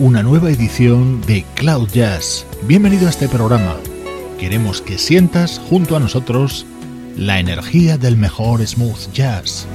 Una nueva edición de Cloud Jazz. Bienvenido a este programa. Queremos que sientas junto a nosotros la energía del mejor smooth jazz.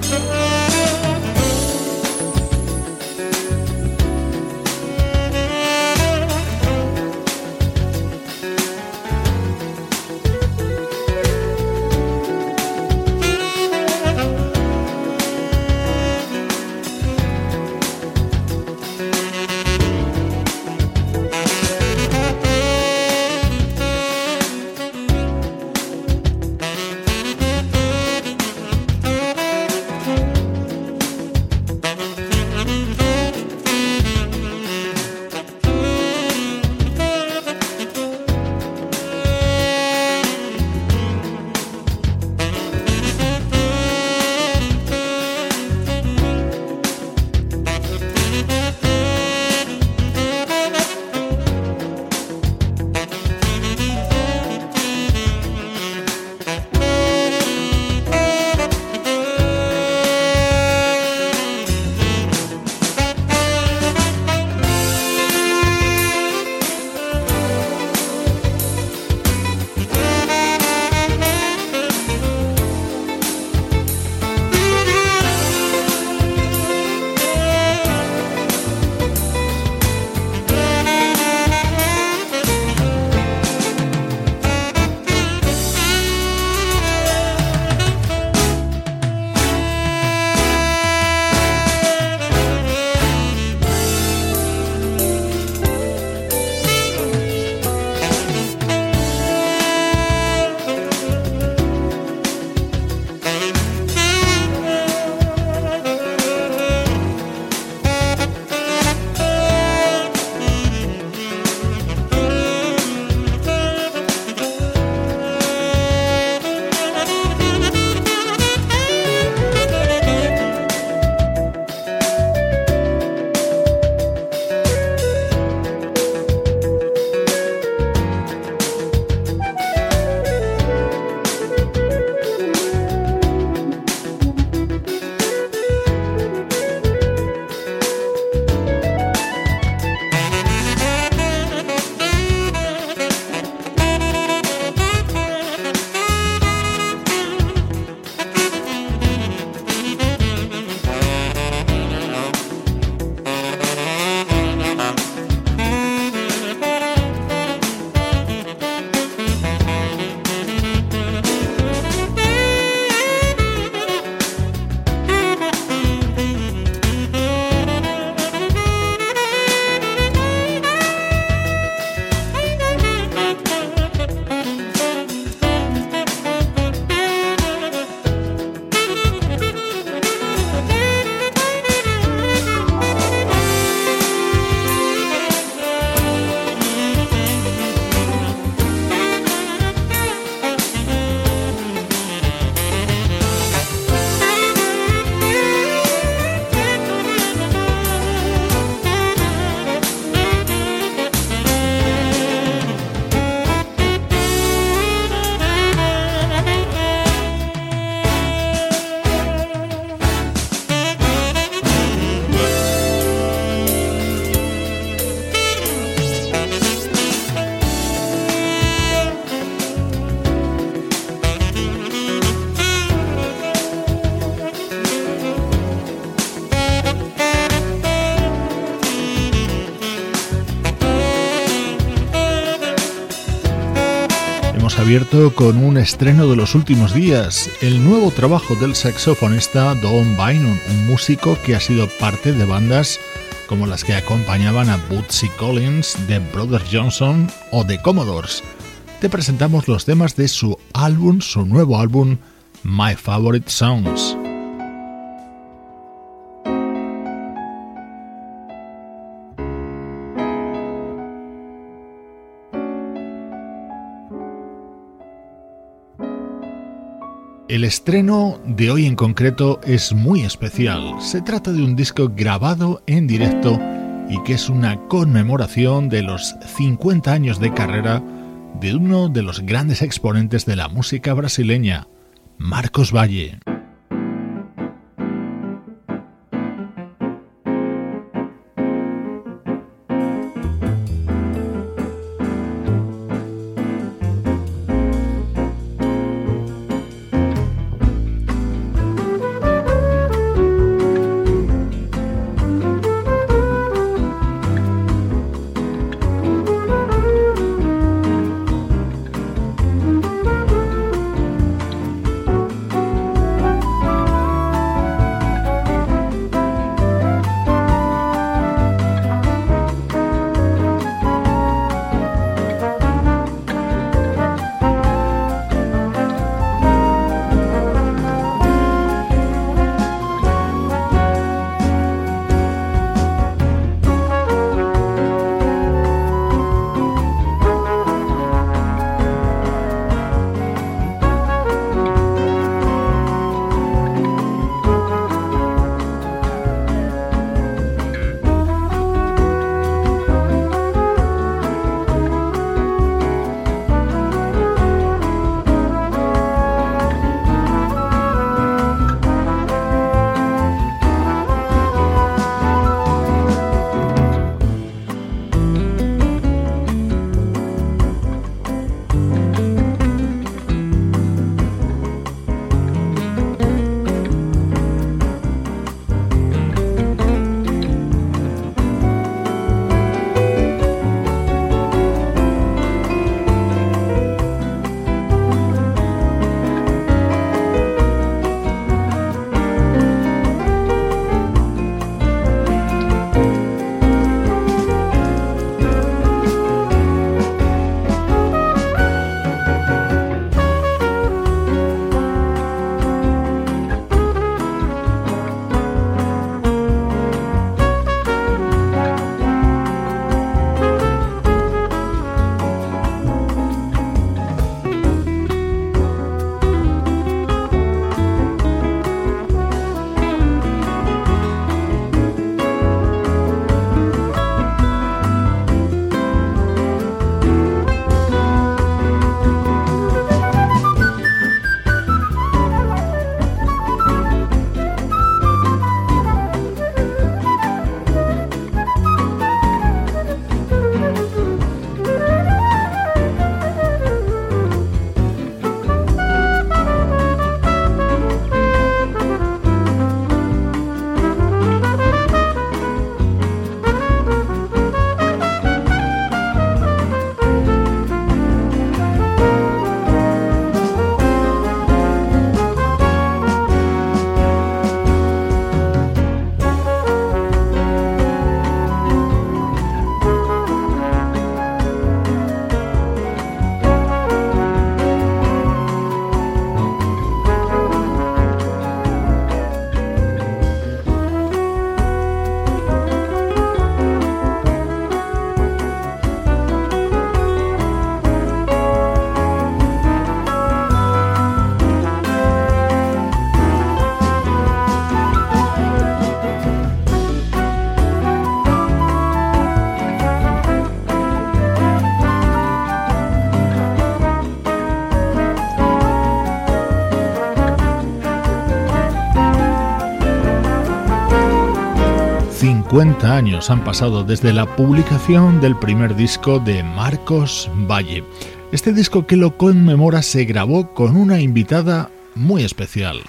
Con un estreno de los últimos días, el nuevo trabajo del saxofonista Don Bynum, un músico que ha sido parte de bandas como las que acompañaban a Bootsy Collins, The Brothers Johnson o The Commodores. Te presentamos los temas de su álbum, su nuevo álbum, My Favorite Songs. El estreno de hoy en concreto es muy especial. Se trata de un disco grabado en directo y que es una conmemoración de los 50 años de carrera de uno de los grandes exponentes de la música brasileña, Marcos Valle. Años han pasado desde la publicación del primer disco de Marcos Valle. Este disco que lo conmemora se grabó con una invitada muy especial.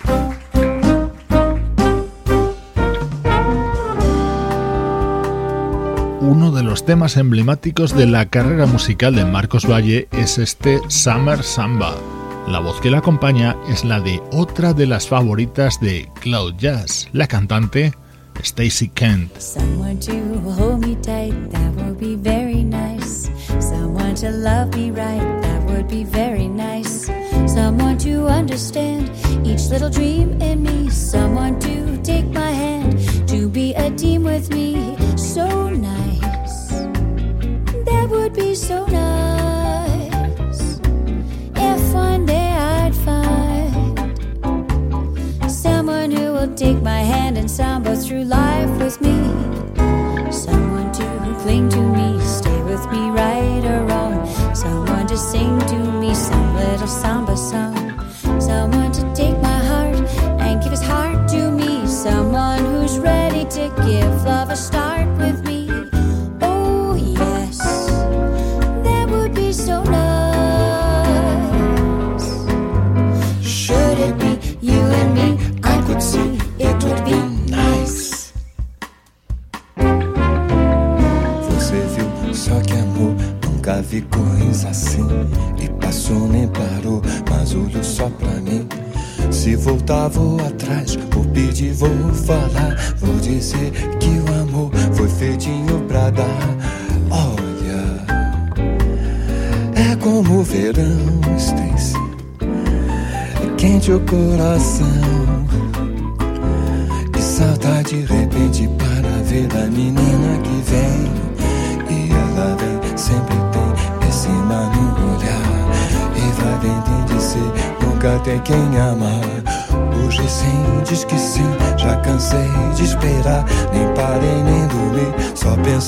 uno de los temas emblemáticos de la carrera musical de Marcos Valle es este Summer Samba. La voz que la acompaña es la de otra de las favoritas de Cloud Jazz, la cantante Stacy Kent. Someone to hold me tight, that would be very nice. Someone to love me right, that would be very nice. Someone to understand each little dream in me. Someone to take my hand, to be a team with me. So nice, that would be so nice. If one day will take my hand and samba through life with me. Someone to cling to me, stay with me right or wrong. Someone to sing to me some little samba song. Someone to take my heart and give his heart to me. Someone who's ready to give love a start with Dizer que o amor foi feitinho pra dar. Olha, é como o verão, Stacy. Quente o coração.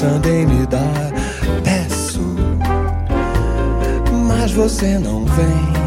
Pensando em me dar. Peço, mas você não vem.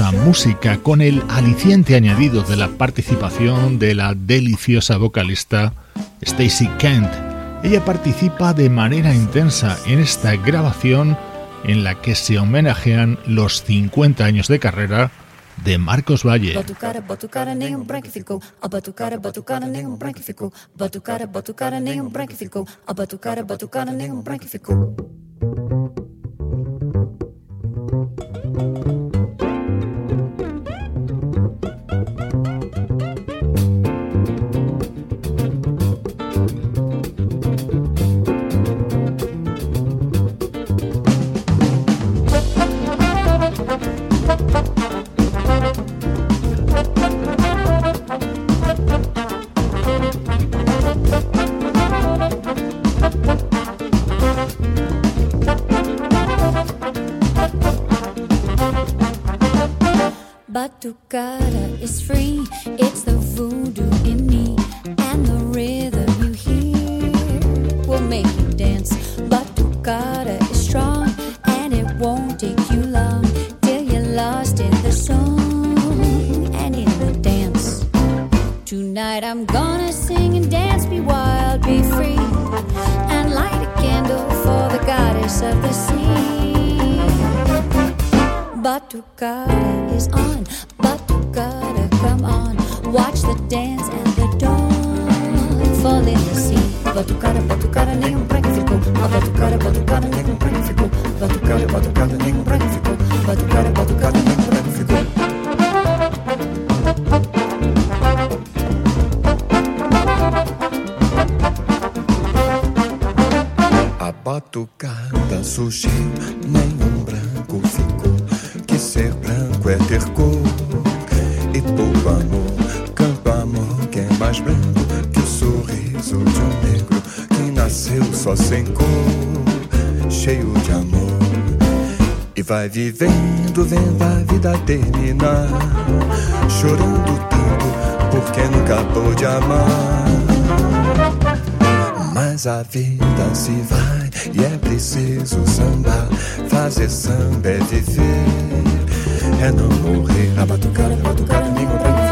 música con el aliciente añadido de la participación de la deliciosa vocalista Stacy Kent. Ella participa de manera intensa en esta grabación en la que se homenajean los 50 años de carrera de Marcos Valle. mais branco que o sorriso de um negro que nasceu só sem cor, cheio de amor. E vai vivendo, vendo a vida terminar, chorando tanto porque nunca pôde amar. Mas a vida se vai e é preciso sambar, fazer samba é viver, é não morrer. A batucada, a batucada, me.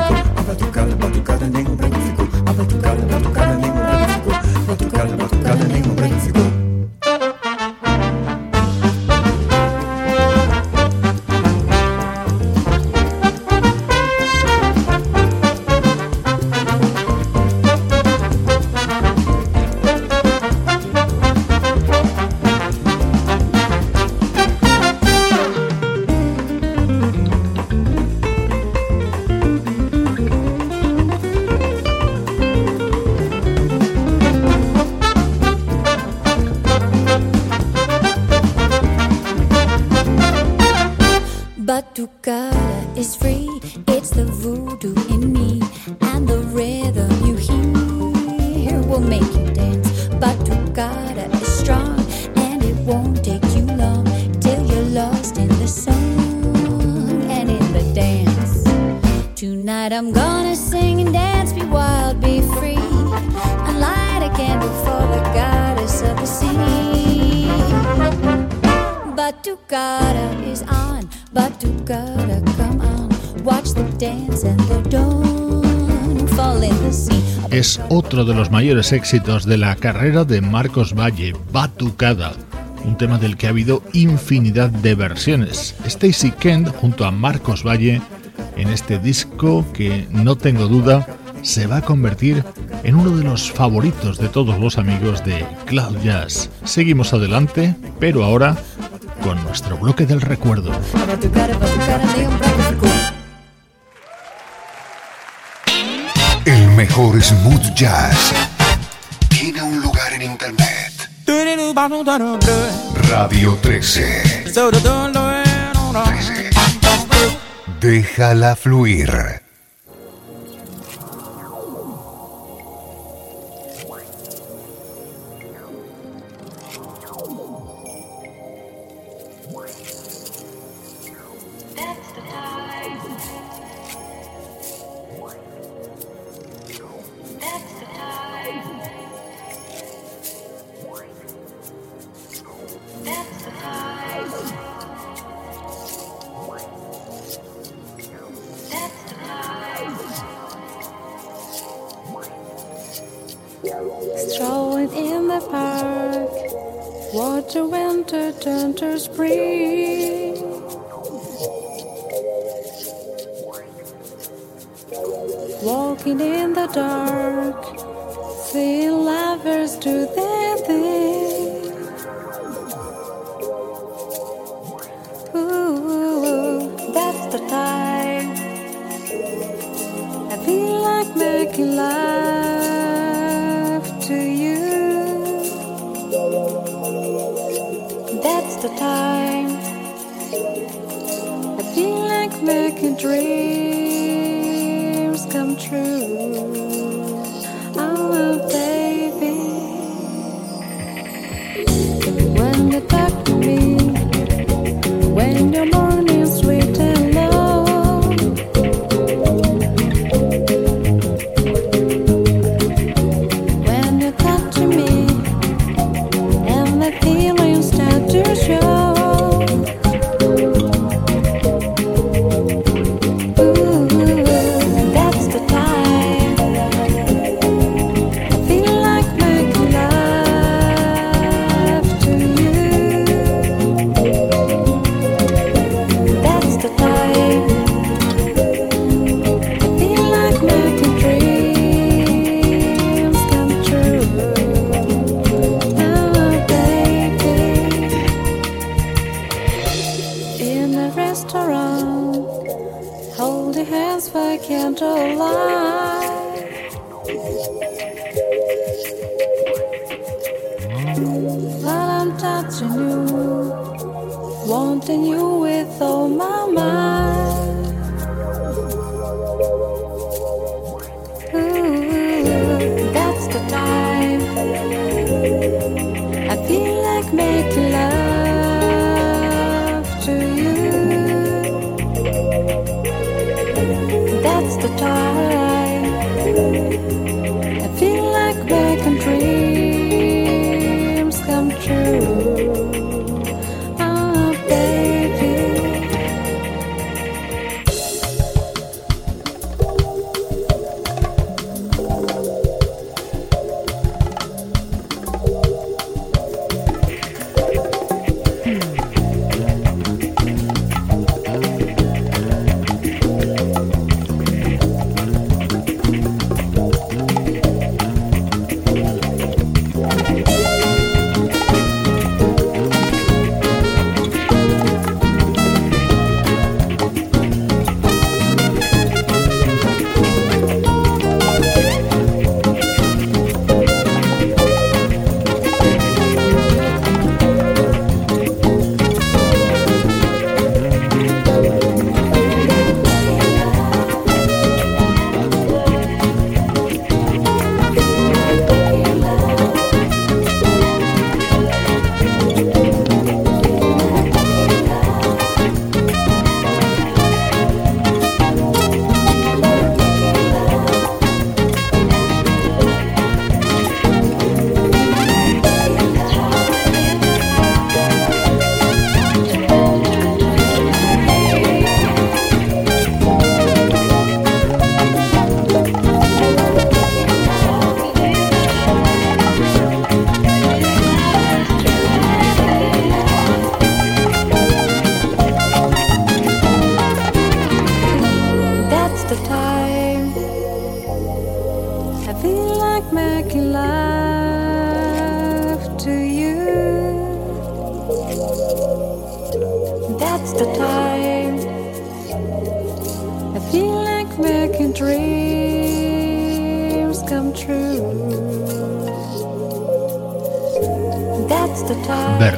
otro de los mayores éxitos de la carrera de Marcos Valle, Batucada, un tema del que ha habido infinidad de versiones. Stacy Kent junto a Marcos Valle en este disco que no tengo duda se va a convertir en uno de los favoritos de todos los amigos de Cloud Jazz. Seguimos adelante, pero ahora con nuestro bloque del recuerdo. Mejor smooth jazz tiene un lugar en internet. Radio 13. 13. Déjala fluir.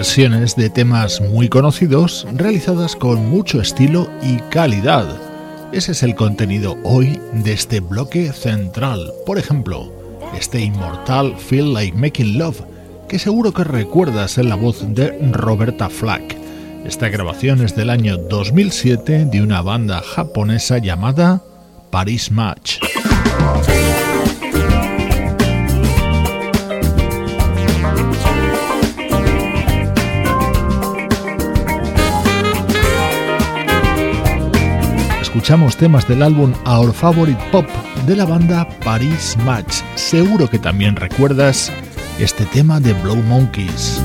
versiones de temas muy conocidos realizadas con mucho estilo y calidad. Ese es el contenido hoy de este bloque central. Por ejemplo, este inmortal Feel Like Making Love, que seguro que recuerdas en la voz de Roberta Flack. Esta grabación es del año 2007 de una banda japonesa llamada Paris Match. escuchamos temas del álbum Our Favorite Pop de la banda Paris Match. Seguro que también recuerdas este tema de Blow Monkeys.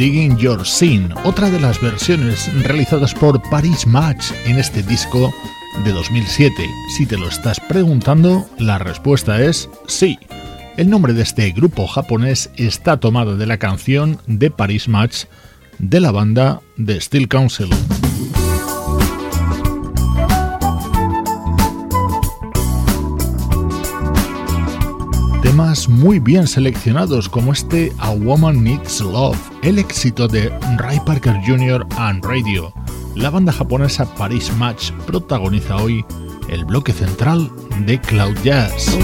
Digging Your Scene, otra de las versiones realizadas por Paris Match en este disco de 2007. Si te lo estás preguntando, la respuesta es sí. El nombre de este grupo japonés está tomado de la canción de Paris Match de la banda The Steel Council. Muy bien seleccionados como este A Woman Needs Love, el éxito de Ray Parker Jr. and Radio. La banda japonesa Paris Match protagoniza hoy el bloque central de Cloud Jazz.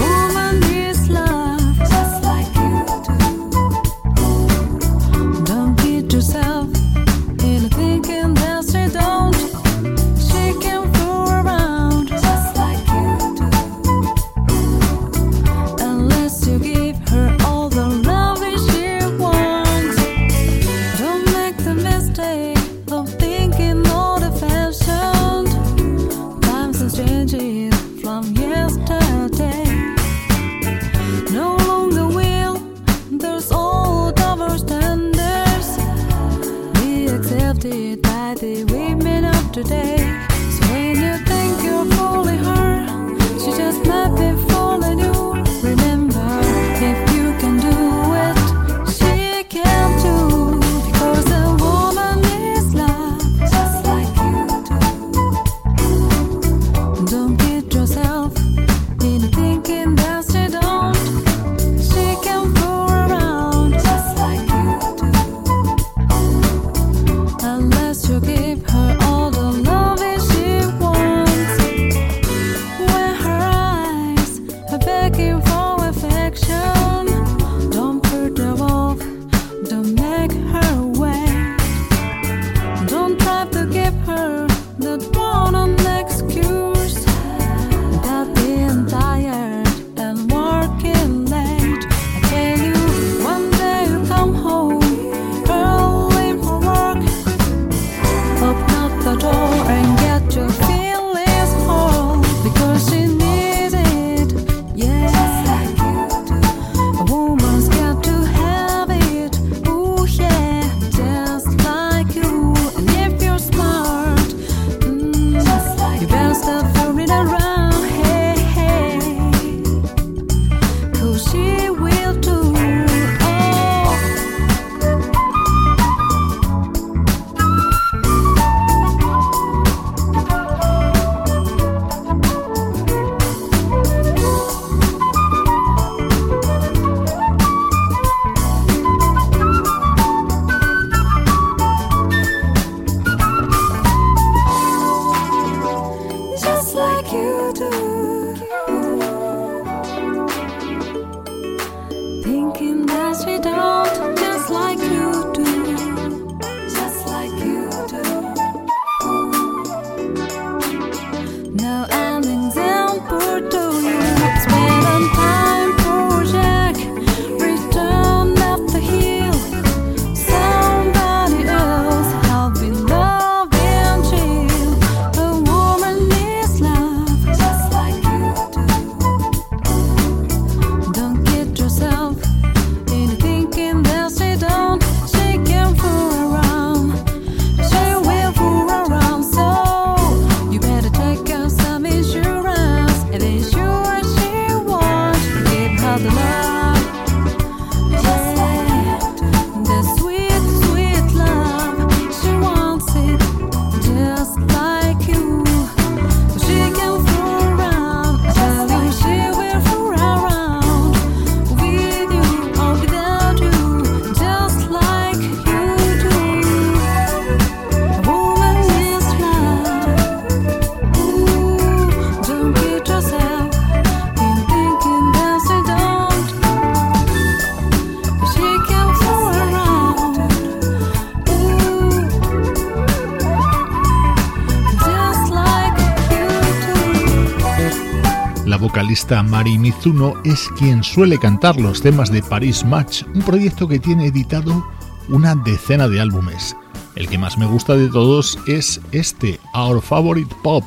Mari Mizuno es quien suele cantar los temas de Paris Match, un proyecto que tiene editado una decena de álbumes. El que más me gusta de todos es este, Our Favorite Pop,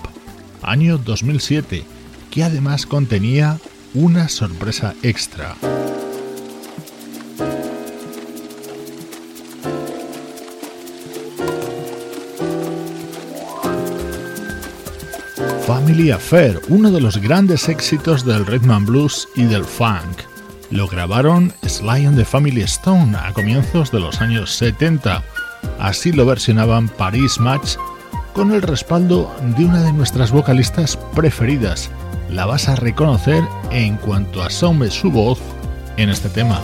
año 2007, que además contenía una sorpresa extra. Family Affair, uno de los grandes éxitos del rhythm and blues y del funk. Lo grabaron Sly and the Family Stone a comienzos de los años 70. Así lo versionaban Paris Match con el respaldo de una de nuestras vocalistas preferidas. La vas a reconocer en cuanto asome su voz en este tema.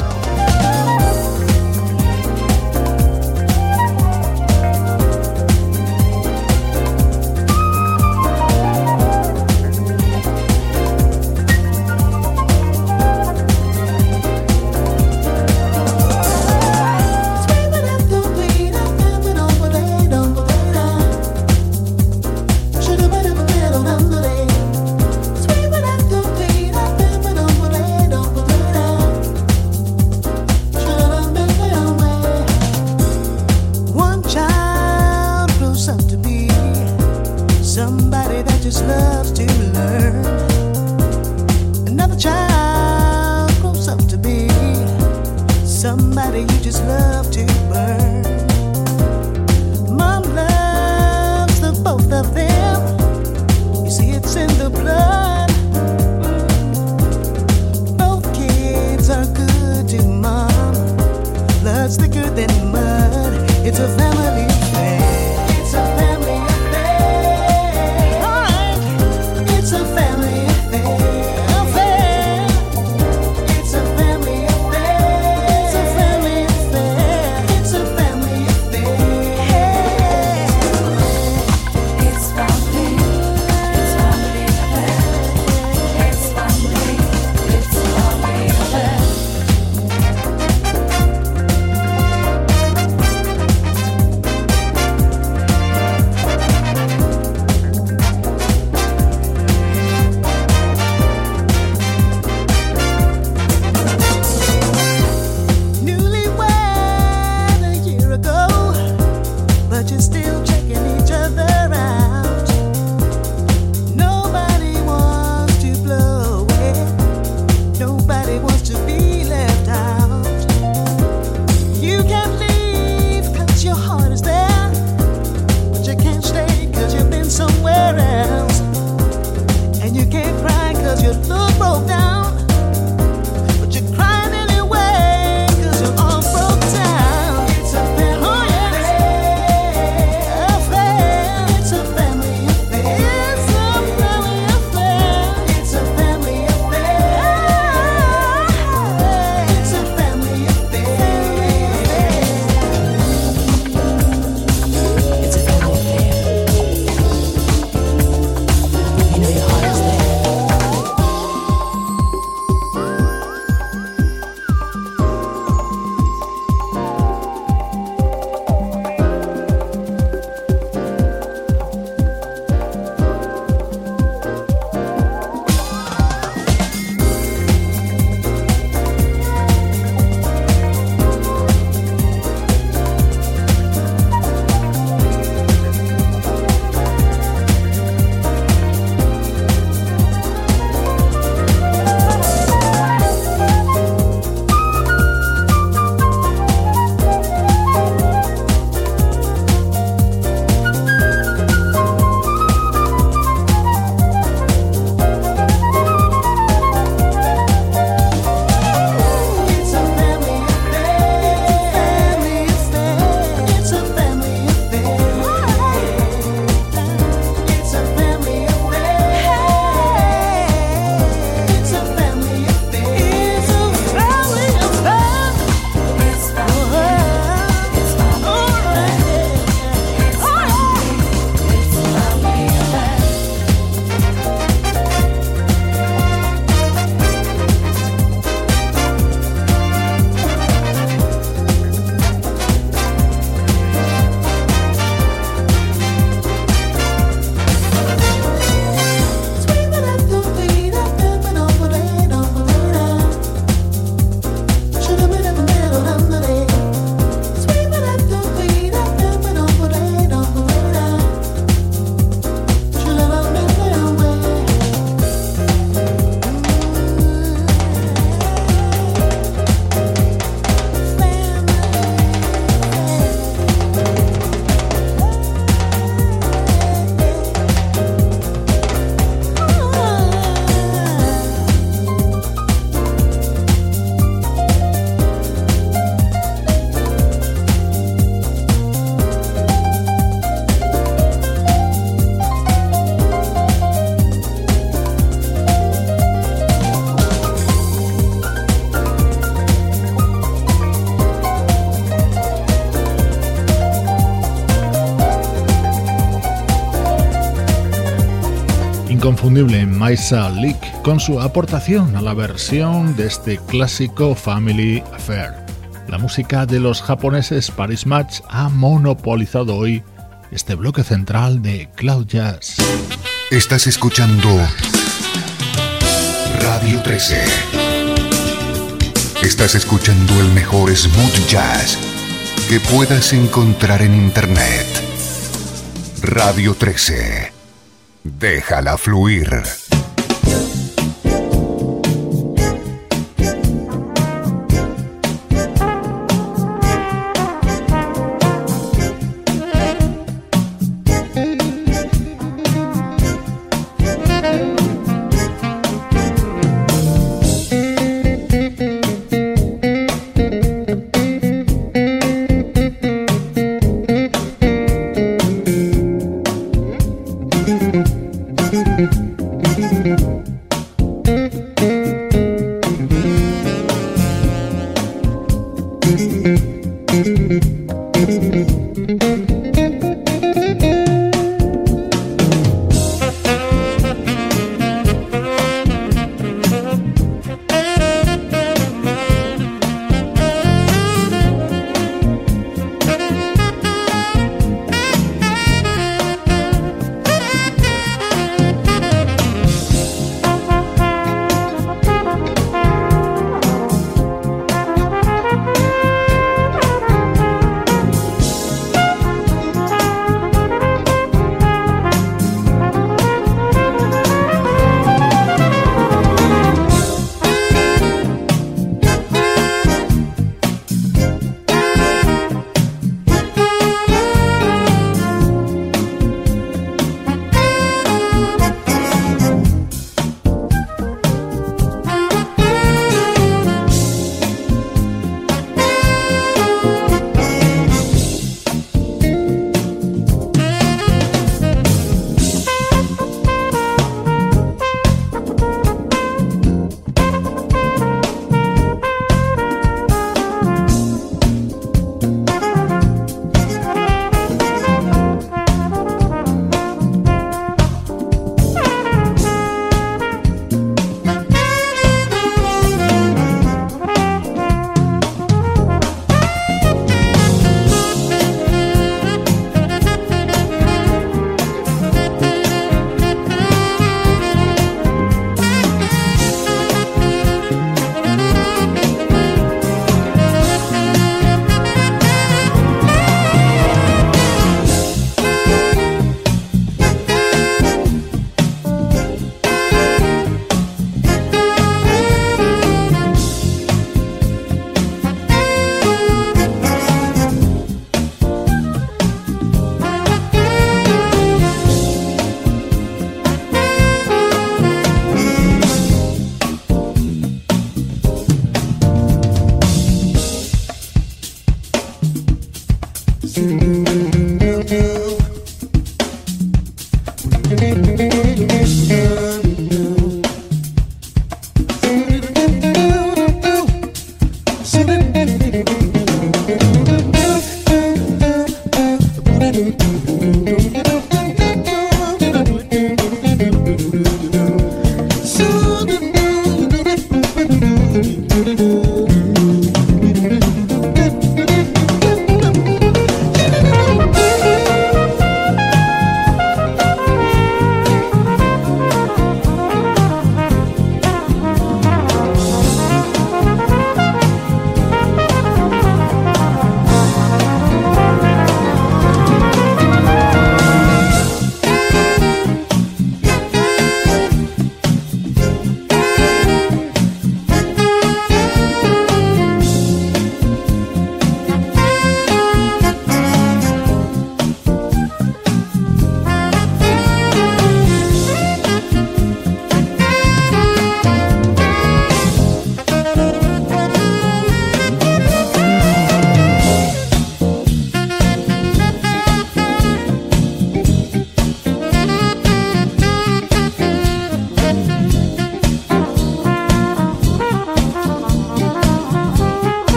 Inconfundible Maisa Leak con su aportación a la versión de este clásico Family Affair. La música de los japoneses Paris Match ha monopolizado hoy este bloque central de Cloud Jazz. Estás escuchando Radio 13. Estás escuchando el mejor smooth jazz que puedas encontrar en Internet. Radio 13. Déjala fluir.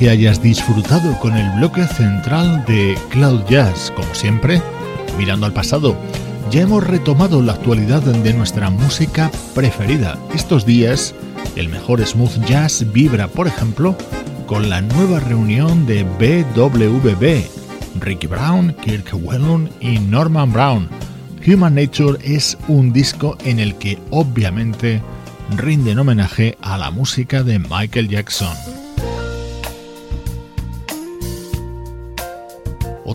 Que hayas disfrutado con el bloque central de Cloud Jazz, como siempre, mirando al pasado. Ya hemos retomado la actualidad de nuestra música preferida. Estos días, el mejor smooth jazz vibra, por ejemplo, con la nueva reunión de BWB, Ricky Brown, Kirk Whelan y Norman Brown. Human Nature es un disco en el que obviamente rinden homenaje a la música de Michael Jackson.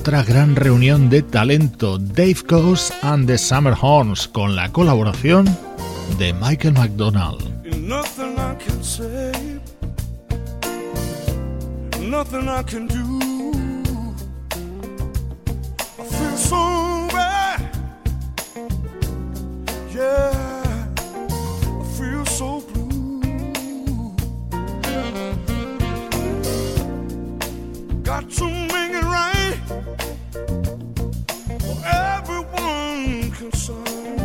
Otra gran reunión de talento, Dave Coase and the Summer Horns, con la colaboración de Michael McDonald. nothing I can do. I feel so bad. Yeah, I feel so blue. Got to everyone concerned.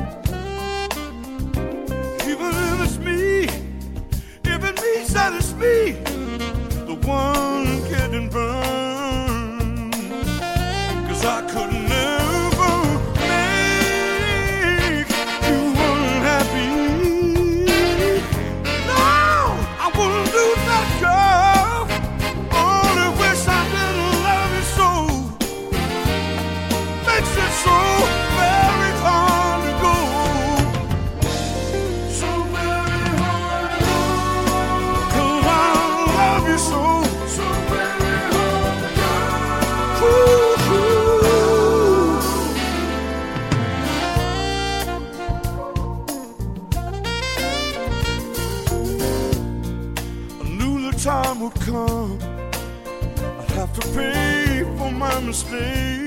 Even if it's me, if it means that it's me, the one getting burned. I could mistakes.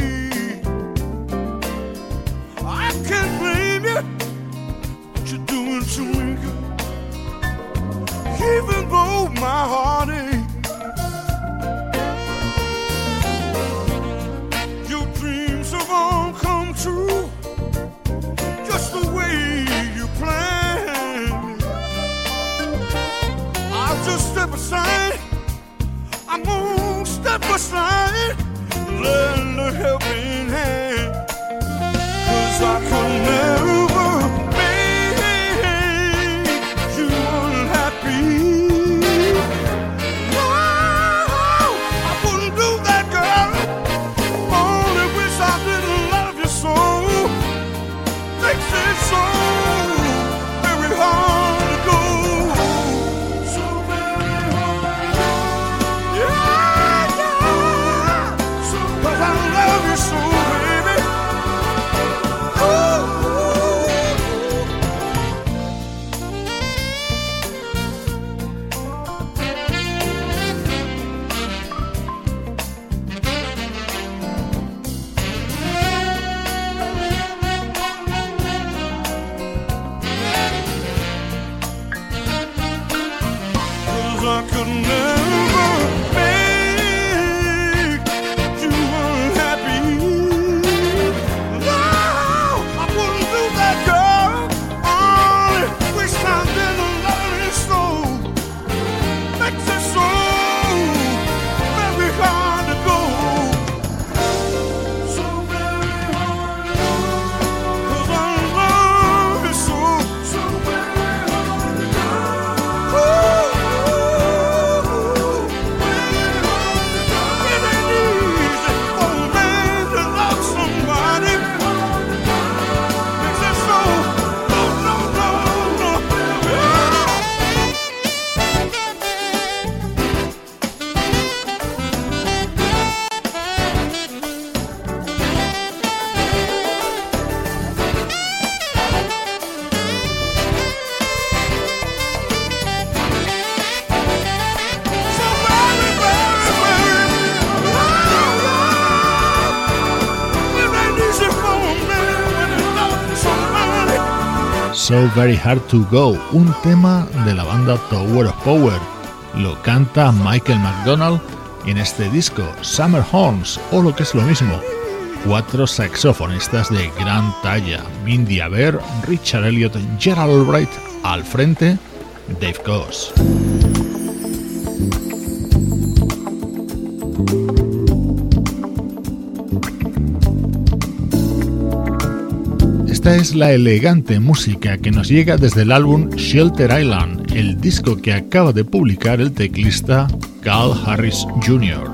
Very Hard to Go, un tema de la banda Tower of Power. Lo canta Michael McDonald en este disco, Summer Horns, o lo que es lo mismo, cuatro saxofonistas de gran talla, Mindy Aber, Richard Elliot, Gerald Albright, al frente, Dave Coase. Es la elegante música que nos llega desde el álbum Shelter Island, el disco que acaba de publicar el teclista Carl Harris Jr.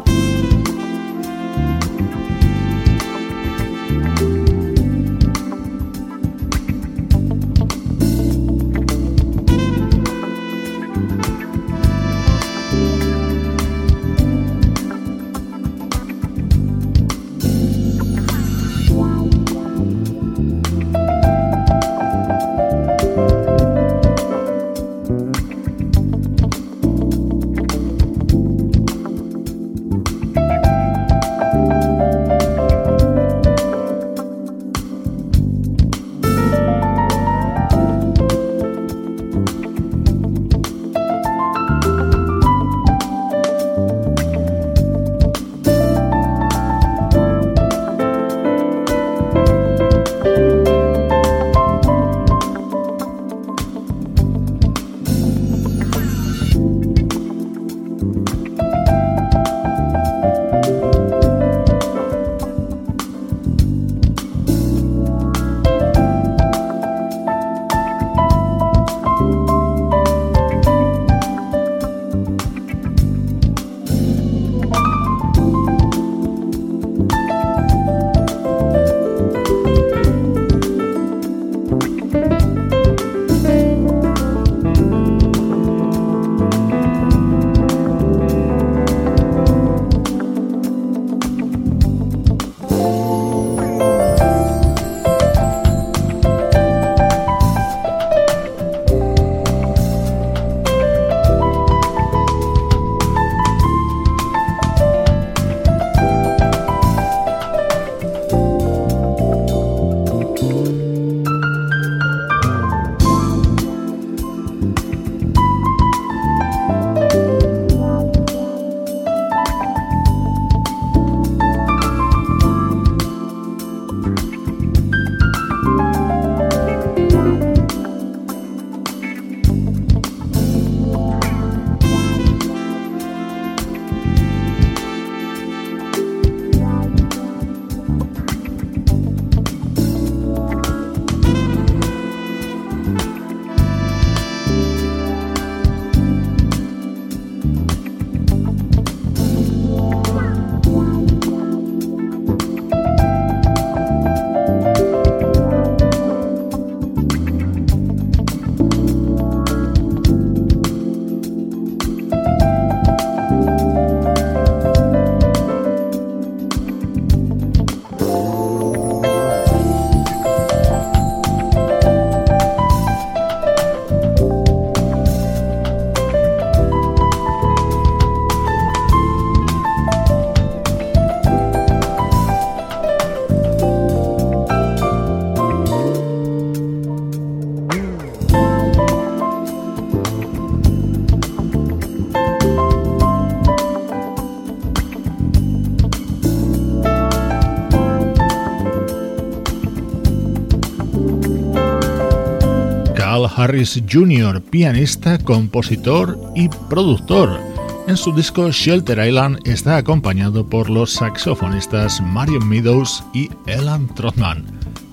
Harris Jr., pianista, compositor y productor. En su disco Shelter Island está acompañado por los saxofonistas Marion Meadows y Elan Trotman.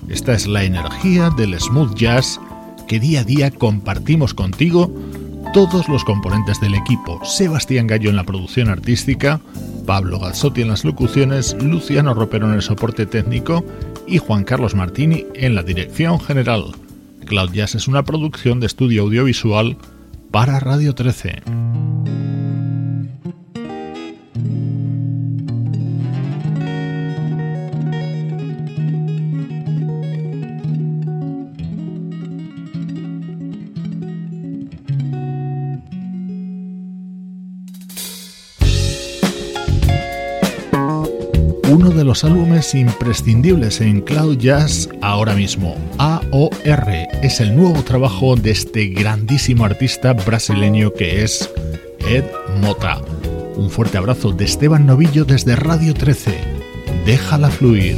Esta es la energía del smooth jazz que día a día compartimos contigo todos los componentes del equipo. Sebastián Gallo en la producción artística, Pablo Gazzotti en las locuciones, Luciano Ropero en el soporte técnico y Juan Carlos Martini en la dirección general. Cloud Jazz es una producción de estudio audiovisual para Radio 13. Álbumes imprescindibles en Cloud Jazz ahora mismo. AOR es el nuevo trabajo de este grandísimo artista brasileño que es Ed Mota. Un fuerte abrazo de Esteban Novillo desde Radio 13. Déjala fluir.